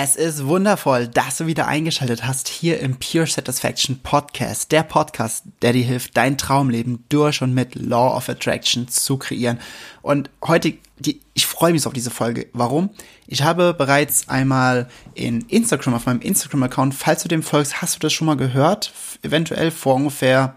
Es ist wundervoll, dass du wieder eingeschaltet hast hier im Pure Satisfaction Podcast, der Podcast, der dir hilft, dein Traumleben durch und mit Law of Attraction zu kreieren. Und heute, die, ich freue mich auf diese Folge. Warum? Ich habe bereits einmal in Instagram, auf meinem Instagram-Account, falls du dem folgst, hast du das schon mal gehört? Eventuell vor ungefähr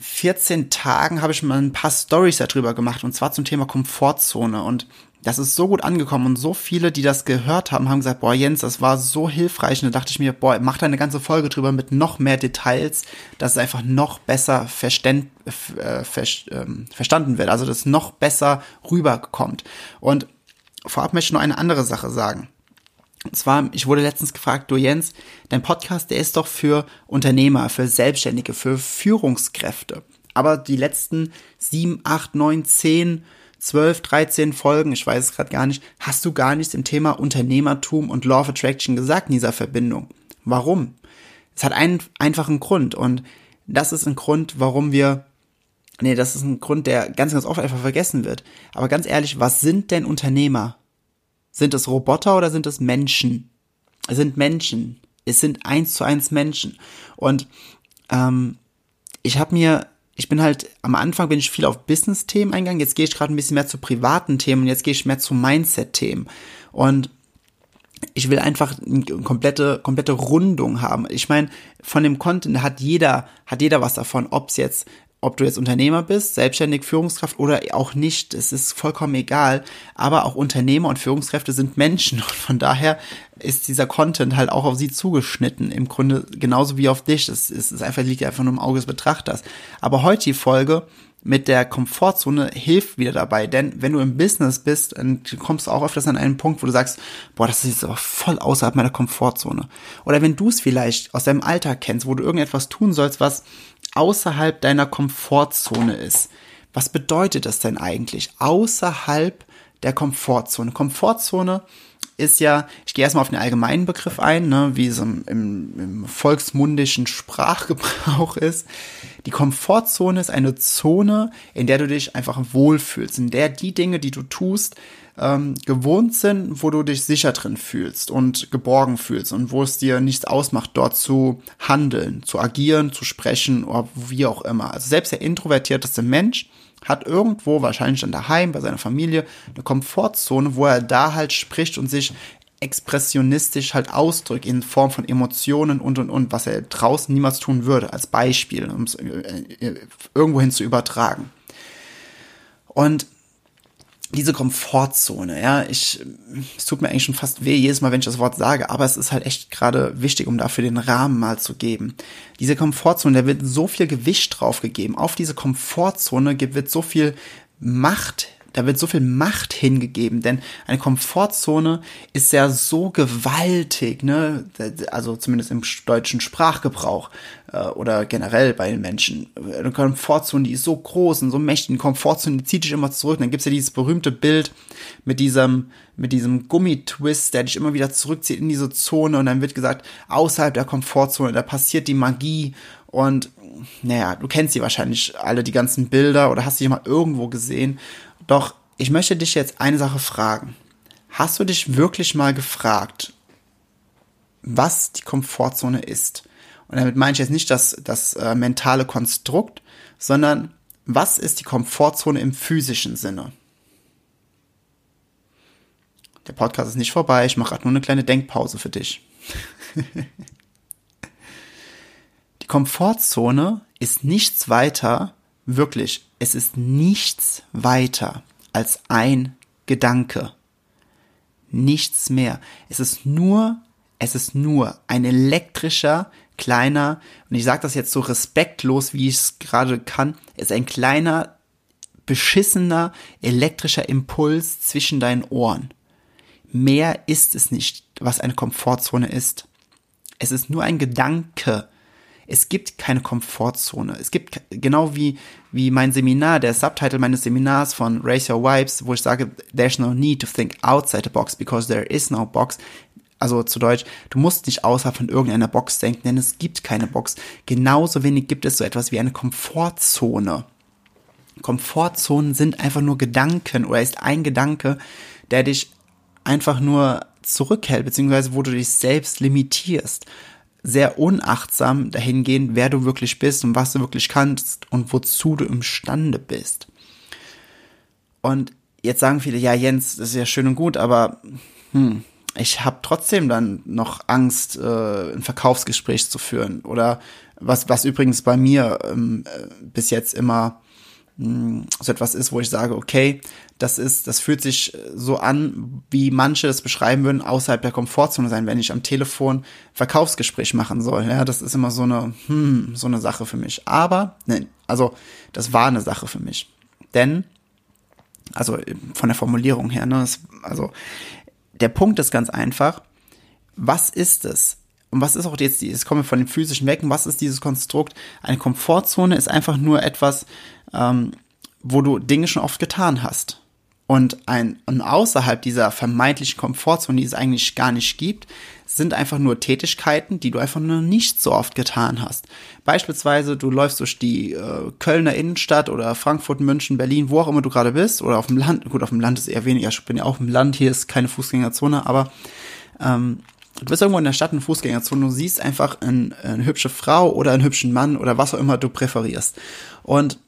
14 Tagen habe ich mal ein paar Stories darüber gemacht und zwar zum Thema Komfortzone und das ist so gut angekommen und so viele, die das gehört haben, haben gesagt, boah Jens, das war so hilfreich und da dachte ich mir, boah, mach da eine ganze Folge drüber mit noch mehr Details, dass es einfach noch besser verständ, äh, ver, äh, verstanden wird, also dass es noch besser rüberkommt. Und vorab möchte ich nur eine andere Sache sagen. Und zwar, ich wurde letztens gefragt, du Jens, dein Podcast, der ist doch für Unternehmer, für Selbstständige, für Führungskräfte. Aber die letzten sieben, acht, neun, zehn 12, 13 Folgen, ich weiß es gerade gar nicht, hast du gar nichts im Thema Unternehmertum und Law of Attraction gesagt in dieser Verbindung. Warum? Es hat einen einfachen Grund und das ist ein Grund, warum wir, nee, das ist ein Grund, der ganz, ganz oft einfach vergessen wird. Aber ganz ehrlich, was sind denn Unternehmer? Sind es Roboter oder sind es Menschen? Es sind Menschen. Es sind eins zu eins Menschen. Und ähm, ich habe mir ich bin halt, am Anfang bin ich viel auf Business-Themen eingegangen, jetzt gehe ich gerade ein bisschen mehr zu privaten Themen und jetzt gehe ich mehr zu Mindset-Themen. Und ich will einfach eine komplette, komplette Rundung haben. Ich meine, von dem Content hat jeder, hat jeder was davon, ob es jetzt ob du jetzt Unternehmer bist, selbstständig Führungskraft oder auch nicht, es ist vollkommen egal. Aber auch Unternehmer und Führungskräfte sind Menschen und von daher ist dieser Content halt auch auf sie zugeschnitten. Im Grunde genauso wie auf dich. Es ist einfach, liegt einfach nur im Auge des Betrachters. Aber heute die Folge mit der Komfortzone hilft wieder dabei, denn wenn du im Business bist, dann kommst du auch öfters an einen Punkt, wo du sagst, boah, das ist jetzt aber voll außerhalb meiner Komfortzone. Oder wenn du es vielleicht aus deinem Alltag kennst, wo du irgendetwas tun sollst, was außerhalb deiner Komfortzone ist. Was bedeutet das denn eigentlich? Außerhalb der Komfortzone. Komfortzone ist ja, ich gehe erstmal auf den allgemeinen Begriff ein, ne, wie es im, im, im volksmundischen Sprachgebrauch ist. Die Komfortzone ist eine Zone, in der du dich einfach wohlfühlst, in der die Dinge, die du tust, ähm, gewohnt sind, wo du dich sicher drin fühlst und geborgen fühlst und wo es dir nichts ausmacht, dort zu handeln, zu agieren, zu sprechen oder wie auch immer. Also selbst der introvertierteste Mensch hat irgendwo, wahrscheinlich dann daheim, bei seiner Familie, eine Komfortzone, wo er da halt spricht und sich expressionistisch halt ausdrückt in Form von Emotionen und und und, was er draußen niemals tun würde, als Beispiel, um es äh, äh, irgendwohin zu übertragen. Und diese Komfortzone, ja, ich, es tut mir eigentlich schon fast weh jedes Mal, wenn ich das Wort sage, aber es ist halt echt gerade wichtig, um dafür den Rahmen mal zu geben. Diese Komfortzone, da wird so viel Gewicht drauf gegeben. Auf diese Komfortzone wird so viel Macht da wird so viel Macht hingegeben, denn eine Komfortzone ist ja so gewaltig, ne? Also zumindest im deutschen Sprachgebrauch äh, oder generell bei den Menschen. Eine Komfortzone, die ist so groß und so mächtig. Eine Komfortzone, die zieht dich immer zurück. Und dann gibt's ja dieses berühmte Bild mit diesem, mit diesem Gummitwist, der dich immer wieder zurückzieht in diese Zone und dann wird gesagt, außerhalb der Komfortzone, da passiert die Magie und naja, du kennst sie wahrscheinlich alle, die ganzen Bilder oder hast sie mal irgendwo gesehen. Doch ich möchte dich jetzt eine Sache fragen. Hast du dich wirklich mal gefragt, was die Komfortzone ist? Und damit meine ich jetzt nicht das, das äh, mentale Konstrukt, sondern was ist die Komfortzone im physischen Sinne? Der Podcast ist nicht vorbei, ich mache gerade nur eine kleine Denkpause für dich. die Komfortzone ist nichts weiter Wirklich, es ist nichts weiter als ein Gedanke. Nichts mehr. Es ist nur, es ist nur ein elektrischer, kleiner, und ich sage das jetzt so respektlos, wie ich es gerade kann, es ist ein kleiner beschissener elektrischer Impuls zwischen deinen Ohren. Mehr ist es nicht, was eine Komfortzone ist. Es ist nur ein Gedanke. Es gibt keine Komfortzone. Es gibt genau wie, wie mein Seminar, der Subtitle meines Seminars von Raise Your Vibes, wo ich sage, there's no need to think outside the box because there is no box. Also zu Deutsch, du musst nicht außerhalb von irgendeiner Box denken, denn es gibt keine Box. Genauso wenig gibt es so etwas wie eine Komfortzone. Komfortzonen sind einfach nur Gedanken oder ist ein Gedanke, der dich einfach nur zurückhält, beziehungsweise wo du dich selbst limitierst. Sehr unachtsam dahingehend, wer du wirklich bist und was du wirklich kannst und wozu du imstande bist. Und jetzt sagen viele, ja Jens, das ist ja schön und gut, aber hm, ich habe trotzdem dann noch Angst, äh, ein Verkaufsgespräch zu führen. Oder was, was übrigens bei mir ähm, äh, bis jetzt immer so etwas ist, wo ich sage, okay, das ist, das fühlt sich so an, wie manche es beschreiben würden, außerhalb der Komfortzone sein, wenn ich am Telefon Verkaufsgespräch machen soll. Ja, das ist immer so eine, hm, so eine Sache für mich. Aber, ne, also, das war eine Sache für mich. Denn, also von der Formulierung her, ne, das, also, der Punkt ist ganz einfach, was ist es? Und was ist auch jetzt, es kommen wir von dem physischen und was ist dieses Konstrukt? Eine Komfortzone ist einfach nur etwas, ähm, wo du Dinge schon oft getan hast. Und ein und außerhalb dieser vermeintlichen Komfortzone, die es eigentlich gar nicht gibt, sind einfach nur Tätigkeiten, die du einfach nur nicht so oft getan hast. Beispielsweise, du läufst durch die äh, Kölner Innenstadt oder Frankfurt, München, Berlin, wo auch immer du gerade bist, oder auf dem Land. Gut, auf dem Land ist eher weniger. Ich bin ja auch im Land, hier ist keine Fußgängerzone, aber ähm, du bist irgendwo in der Stadt in Fußgängerzone, du siehst einfach ein, eine hübsche Frau oder einen hübschen Mann oder was auch immer du präferierst. Und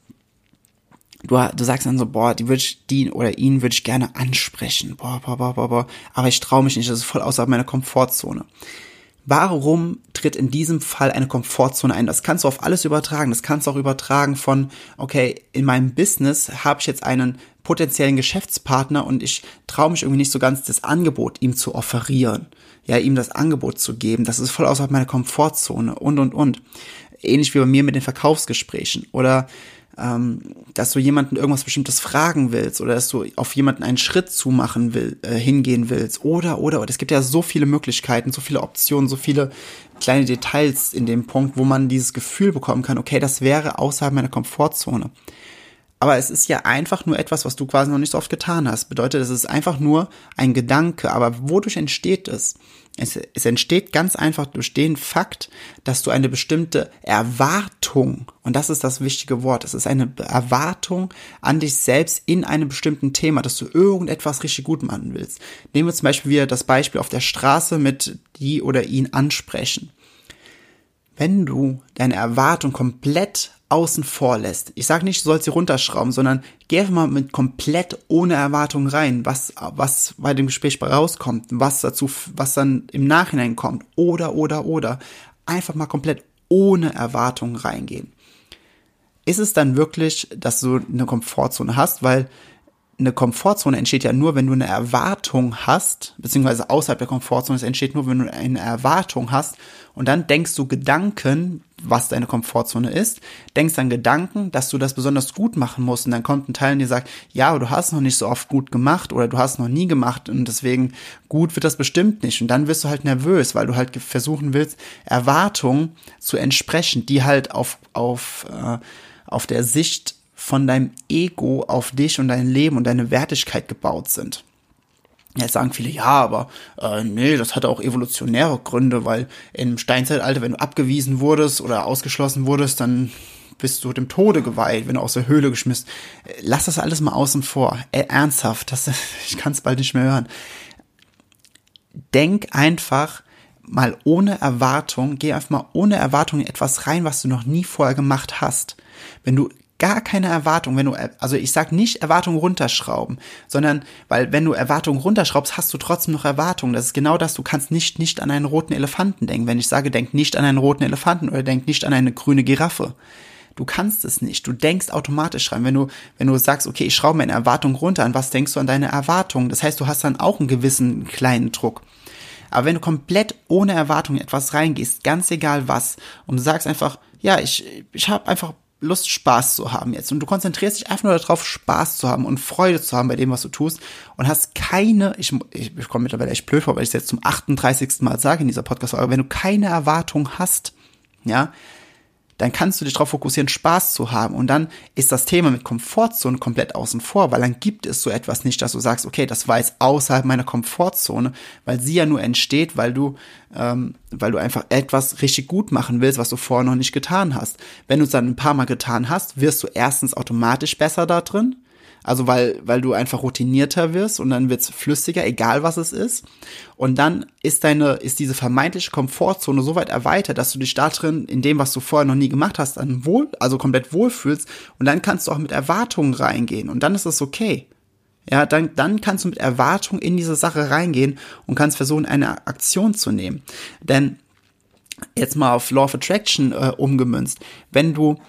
du, du sagst dann so, boah, die würde ich, die oder ihn würde ich gerne ansprechen. Boah, boah, boah, boah, boah. Aber ich traue mich nicht, das ist voll außerhalb meiner Komfortzone. Warum tritt in diesem Fall eine Komfortzone ein? Das kannst du auf alles übertragen. Das kannst du auch übertragen von, okay, in meinem Business habe ich jetzt einen potenziellen Geschäftspartner und ich traue mich irgendwie nicht so ganz, das Angebot ihm zu offerieren. Ja, ihm das Angebot zu geben. Das ist voll außerhalb meiner Komfortzone und, und, und. Ähnlich wie bei mir mit den Verkaufsgesprächen. Oder ähm, dass du jemanden irgendwas Bestimmtes fragen willst oder dass du auf jemanden einen Schritt zumachen will, äh, hingehen willst oder, oder, oder. Es gibt ja so viele Möglichkeiten, so viele Optionen, so viele kleine Details in dem Punkt, wo man dieses Gefühl bekommen kann, okay, das wäre außerhalb meiner Komfortzone. Aber es ist ja einfach nur etwas, was du quasi noch nicht so oft getan hast. Bedeutet, es ist einfach nur ein Gedanke. Aber wodurch entsteht es? Es, es entsteht ganz einfach durch den Fakt, dass du eine bestimmte Erwartung, und das ist das wichtige Wort, es ist eine Erwartung an dich selbst in einem bestimmten Thema, dass du irgendetwas richtig gut machen willst. Nehmen wir zum Beispiel wieder das Beispiel auf der Straße mit die oder ihn ansprechen. Wenn du deine Erwartung komplett außen vor lässt. Ich sage nicht, du sollst sie runterschrauben, sondern geh einfach mal mit komplett ohne Erwartung rein, was, was bei dem Gespräch rauskommt, was dazu, was dann im Nachhinein kommt, oder, oder, oder. Einfach mal komplett ohne Erwartung reingehen. Ist es dann wirklich, dass du eine Komfortzone hast, weil eine Komfortzone entsteht ja nur, wenn du eine Erwartung hast, beziehungsweise außerhalb der Komfortzone, es entsteht nur, wenn du eine Erwartung hast. Und dann denkst du Gedanken, was deine Komfortzone ist, denkst dann Gedanken, dass du das besonders gut machen musst. Und dann kommt ein Teil in dir sagt, ja, aber du hast noch nicht so oft gut gemacht oder du hast noch nie gemacht und deswegen gut wird das bestimmt nicht. Und dann wirst du halt nervös, weil du halt versuchen willst, Erwartungen zu entsprechen, die halt auf, auf, äh, auf der Sicht von deinem Ego auf dich und dein Leben und deine Wertigkeit gebaut sind. Jetzt sagen viele, ja, aber äh, nee, das hatte auch evolutionäre Gründe, weil im Steinzeitalter, wenn du abgewiesen wurdest oder ausgeschlossen wurdest, dann bist du dem Tode geweiht, wenn du aus der Höhle geschmissen. Lass das alles mal außen vor. Äh, ernsthaft, das, ich kann es bald nicht mehr hören. Denk einfach mal ohne Erwartung, geh einfach mal ohne Erwartung in etwas rein, was du noch nie vorher gemacht hast. Wenn du gar keine Erwartung, wenn du, also ich sag nicht Erwartung runterschrauben, sondern, weil wenn du Erwartung runterschraubst, hast du trotzdem noch Erwartung. Das ist genau das, du kannst nicht, nicht an einen roten Elefanten denken. Wenn ich sage, denk nicht an einen roten Elefanten oder denk nicht an eine grüne Giraffe. Du kannst es nicht. Du denkst automatisch rein. Wenn du, wenn du sagst, okay, ich schraube meine Erwartung runter, an was denkst du an deine Erwartung? Das heißt, du hast dann auch einen gewissen kleinen Druck. Aber wenn du komplett ohne Erwartung etwas reingehst, ganz egal was, und du sagst einfach, ja, ich, ich habe einfach Lust, Spaß zu haben jetzt. Und du konzentrierst dich einfach nur darauf, Spaß zu haben und Freude zu haben bei dem, was du tust. Und hast keine, ich, ich, ich komme mittlerweile echt blöd vor, weil ich es jetzt zum 38. Mal sage in dieser Podcast-Folge, wenn du keine Erwartung hast, ja, dann kannst du dich darauf fokussieren, Spaß zu haben. Und dann ist das Thema mit Komfortzone komplett außen vor, weil dann gibt es so etwas nicht, dass du sagst, okay, das war jetzt außerhalb meiner Komfortzone, weil sie ja nur entsteht, weil du, ähm, weil du einfach etwas richtig gut machen willst, was du vorher noch nicht getan hast. Wenn du es dann ein paar Mal getan hast, wirst du erstens automatisch besser da drin also weil, weil du einfach routinierter wirst und dann wird's flüssiger, egal was es ist. Und dann ist deine, ist diese vermeintliche Komfortzone so weit erweitert, dass du dich da drin, in dem, was du vorher noch nie gemacht hast, dann wohl, also komplett wohlfühlst. Und dann kannst du auch mit Erwartungen reingehen. Und dann ist es okay. Ja, dann, dann kannst du mit Erwartung in diese Sache reingehen und kannst versuchen, eine Aktion zu nehmen. Denn jetzt mal auf Law of Attraction äh, umgemünzt, wenn du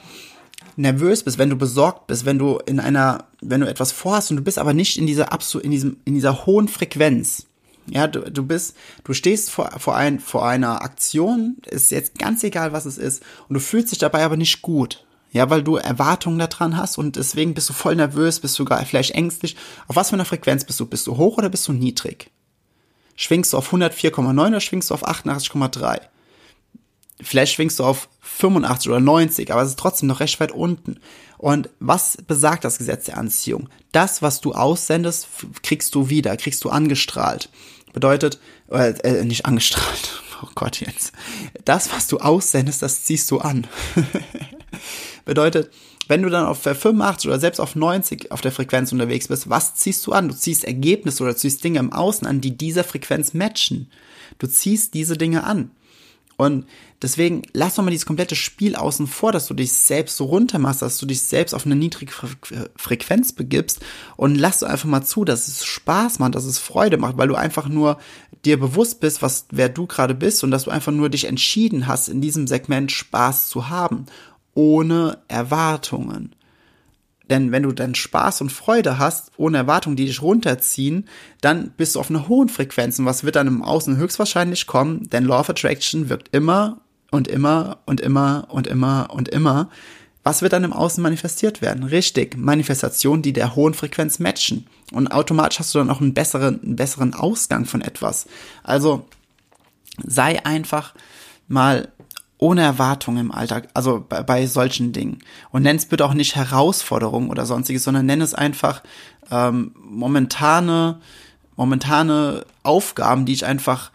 nervös bist, wenn du besorgt bist, wenn du in einer, wenn du etwas vorhast und du bist aber nicht in dieser absolut, in diesem, in dieser hohen Frequenz. Ja, du, du bist, du stehst vor, vor, ein, vor einer Aktion, ist jetzt ganz egal, was es ist, und du fühlst dich dabei aber nicht gut. Ja, weil du Erwartungen daran hast und deswegen bist du voll nervös, bist du sogar vielleicht ängstlich. Auf was für einer Frequenz bist du? Bist du hoch oder bist du niedrig? Schwingst du auf 104,9 oder schwingst du auf 88,3? Vielleicht schwingst du auf 85 oder 90, aber es ist trotzdem noch recht weit unten. Und was besagt das Gesetz der Anziehung? Das, was du aussendest, kriegst du wieder, kriegst du angestrahlt. Bedeutet, äh, äh, nicht angestrahlt, oh Gott jetzt. Das, was du aussendest, das ziehst du an. Bedeutet, wenn du dann auf 85 oder selbst auf 90 auf der Frequenz unterwegs bist, was ziehst du an? Du ziehst Ergebnisse oder ziehst Dinge im Außen an, die dieser Frequenz matchen. Du ziehst diese Dinge an. Und deswegen lass doch mal dieses komplette Spiel außen vor, dass du dich selbst so runter machst, dass du dich selbst auf eine niedrige Frequenz begibst und lass doch einfach mal zu, dass es Spaß macht, dass es Freude macht, weil du einfach nur dir bewusst bist, was, wer du gerade bist und dass du einfach nur dich entschieden hast, in diesem Segment Spaß zu haben, ohne Erwartungen. Denn wenn du dann Spaß und Freude hast, ohne Erwartungen, die dich runterziehen, dann bist du auf einer hohen Frequenz. Und was wird dann im Außen höchstwahrscheinlich kommen? Denn Law of Attraction wirkt immer und immer und immer und immer und immer. Was wird dann im Außen manifestiert werden? Richtig, Manifestationen, die der hohen Frequenz matchen. Und automatisch hast du dann auch einen besseren, einen besseren Ausgang von etwas. Also sei einfach mal ohne Erwartung im Alltag, also bei, bei solchen Dingen. Und nenn es bitte auch nicht Herausforderung oder sonstiges, sondern nenn es einfach ähm, momentane, momentane Aufgaben, die ich einfach,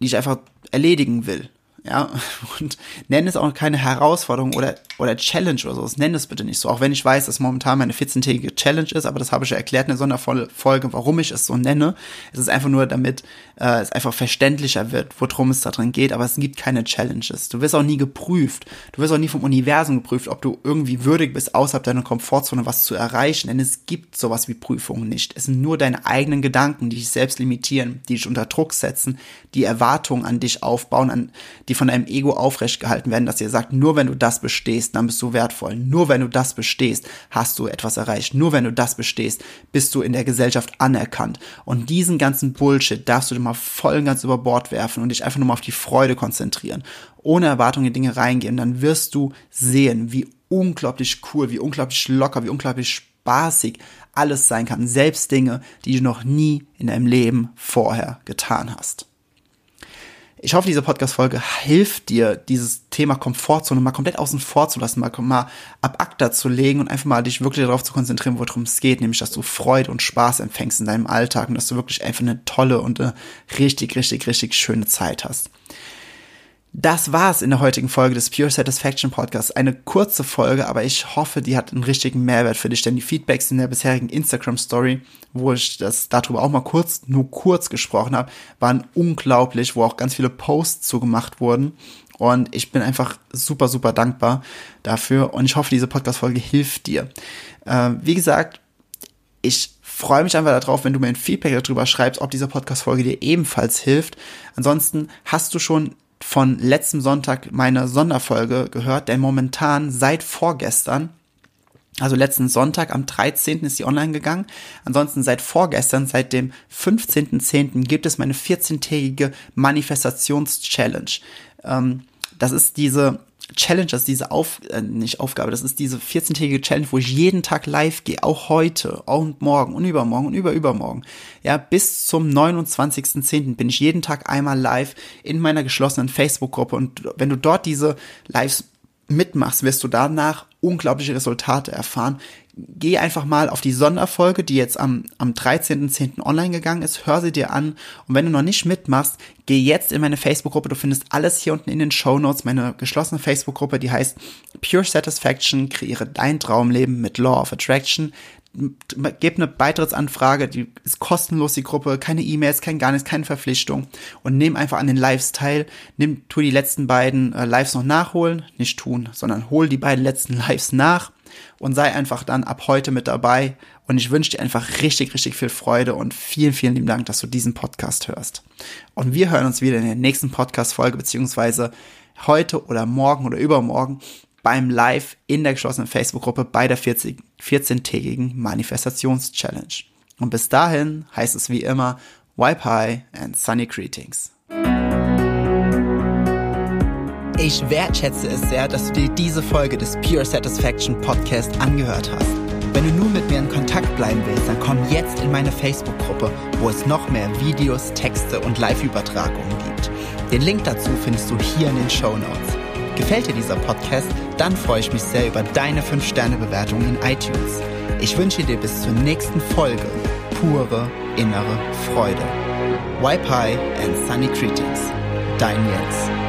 die ich einfach erledigen will ja, und nenn es auch keine Herausforderung oder, oder Challenge oder so, nenn es bitte nicht so, auch wenn ich weiß, dass momentan meine 14-tägige Challenge ist, aber das habe ich ja erklärt in der Sonderfolge, warum ich es so nenne. Es ist einfach nur, damit äh, es einfach verständlicher wird, worum es da drin geht, aber es gibt keine Challenges. Du wirst auch nie geprüft, du wirst auch nie vom Universum geprüft, ob du irgendwie würdig bist, außerhalb deiner Komfortzone was zu erreichen, denn es gibt sowas wie Prüfungen nicht. Es sind nur deine eigenen Gedanken, die dich selbst limitieren, die dich unter Druck setzen, die Erwartungen an dich aufbauen, an die von deinem Ego aufrecht werden, dass ihr sagt, nur wenn du das bestehst, dann bist du wertvoll. Nur wenn du das bestehst, hast du etwas erreicht. Nur wenn du das bestehst, bist du in der Gesellschaft anerkannt. Und diesen ganzen Bullshit darfst du dir mal voll und ganz über Bord werfen und dich einfach nur mal auf die Freude konzentrieren. Ohne Erwartungen in Dinge reingehen. Dann wirst du sehen, wie unglaublich cool, wie unglaublich locker, wie unglaublich spaßig alles sein kann. Selbst Dinge, die du noch nie in deinem Leben vorher getan hast. Ich hoffe, diese Podcast-Folge hilft dir, dieses Thema Komfortzone mal komplett außen vor zu lassen, mal, mal ab ACTA zu legen und einfach mal dich wirklich darauf zu konzentrieren, worum es geht, nämlich, dass du Freude und Spaß empfängst in deinem Alltag und dass du wirklich einfach eine tolle und eine richtig, richtig, richtig schöne Zeit hast. Das war's in der heutigen Folge des Pure Satisfaction Podcasts. Eine kurze Folge, aber ich hoffe, die hat einen richtigen Mehrwert für dich, denn die Feedbacks in der bisherigen Instagram Story, wo ich das darüber auch mal kurz, nur kurz gesprochen habe, waren unglaublich, wo auch ganz viele Posts zugemacht wurden. Und ich bin einfach super, super dankbar dafür. Und ich hoffe, diese Podcast-Folge hilft dir. Äh, wie gesagt, ich freue mich einfach darauf, wenn du mir ein Feedback darüber schreibst, ob diese Podcast-Folge dir ebenfalls hilft. Ansonsten hast du schon von letztem Sonntag meine Sonderfolge gehört, denn momentan seit vorgestern, also letzten Sonntag am 13. ist sie online gegangen. Ansonsten seit vorgestern, seit dem 15.10. gibt es meine 14-tägige Manifestations-Challenge. Ähm, das ist diese Challenge, das ist diese Auf, äh, nicht Aufgabe, das ist diese 14-tägige Challenge, wo ich jeden Tag live gehe, auch heute und morgen und übermorgen und überübermorgen. Ja, bis zum 29.10. bin ich jeden Tag einmal live in meiner geschlossenen Facebook-Gruppe und wenn du dort diese Lives mitmachst, wirst du danach unglaubliche Resultate erfahren. Geh einfach mal auf die Sonderfolge, die jetzt am, am 13.10. online gegangen ist, hör sie dir an und wenn du noch nicht mitmachst, geh jetzt in meine Facebook-Gruppe, du findest alles hier unten in den Show Notes, meine geschlossene Facebook-Gruppe, die heißt Pure Satisfaction, kreiere dein Traumleben mit Law of Attraction gebt eine Beitrittsanfrage, die ist kostenlos, die Gruppe, keine E-Mails, kein gar nichts, keine Verpflichtung. Und nimm einfach an den Lives teil, nimm, tu die letzten beiden äh, Lives noch nachholen, nicht tun, sondern hol die beiden letzten Lives nach und sei einfach dann ab heute mit dabei. Und ich wünsche dir einfach richtig, richtig viel Freude und vielen, vielen lieben Dank, dass du diesen Podcast hörst. Und wir hören uns wieder in der nächsten Podcast-Folge, beziehungsweise heute oder morgen oder übermorgen beim Live in der geschlossenen Facebook-Gruppe bei der 14-tägigen Manifestations-Challenge. Und bis dahin heißt es wie immer, Wipe High and Sunny Greetings. Ich wertschätze es sehr, dass du dir diese Folge des Pure Satisfaction Podcast angehört hast. Wenn du nun mit mir in Kontakt bleiben willst, dann komm jetzt in meine Facebook-Gruppe, wo es noch mehr Videos, Texte und Live-Übertragungen gibt. Den Link dazu findest du hier in den Show Notes. Gefällt dir dieser Podcast? Dann freue ich mich sehr über deine 5-Sterne-Bewertung in iTunes. Ich wünsche dir bis zur nächsten Folge pure innere Freude. High and Sunny Greetings. Dein Jens.